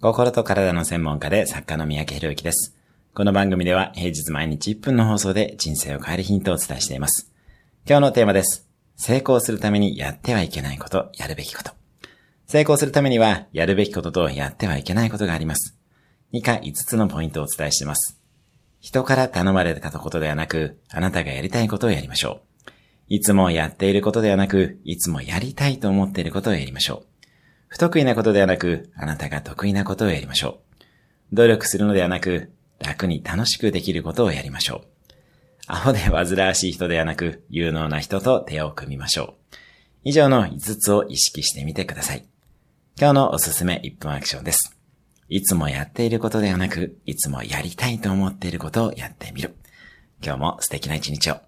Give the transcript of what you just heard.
心と体の専門家で作家の三宅博之です。この番組では平日毎日1分の放送で人生を変えるヒントをお伝えしています。今日のテーマです。成功するためにやってはいけないこと、やるべきこと。成功するためにはやるべきこととやってはいけないことがあります。以下5つのポイントをお伝えしています。人から頼まれたことではなく、あなたがやりたいことをやりましょう。いつもやっていることではなく、いつもやりたいと思っていることをやりましょう。不得意なことではなく、あなたが得意なことをやりましょう。努力するのではなく、楽に楽しくできることをやりましょう。アホで煩わしい人ではなく、有能な人と手を組みましょう。以上の5つを意識してみてください。今日のおすすめ1分アクションです。いつもやっていることではなく、いつもやりたいと思っていることをやってみる。今日も素敵な一日を。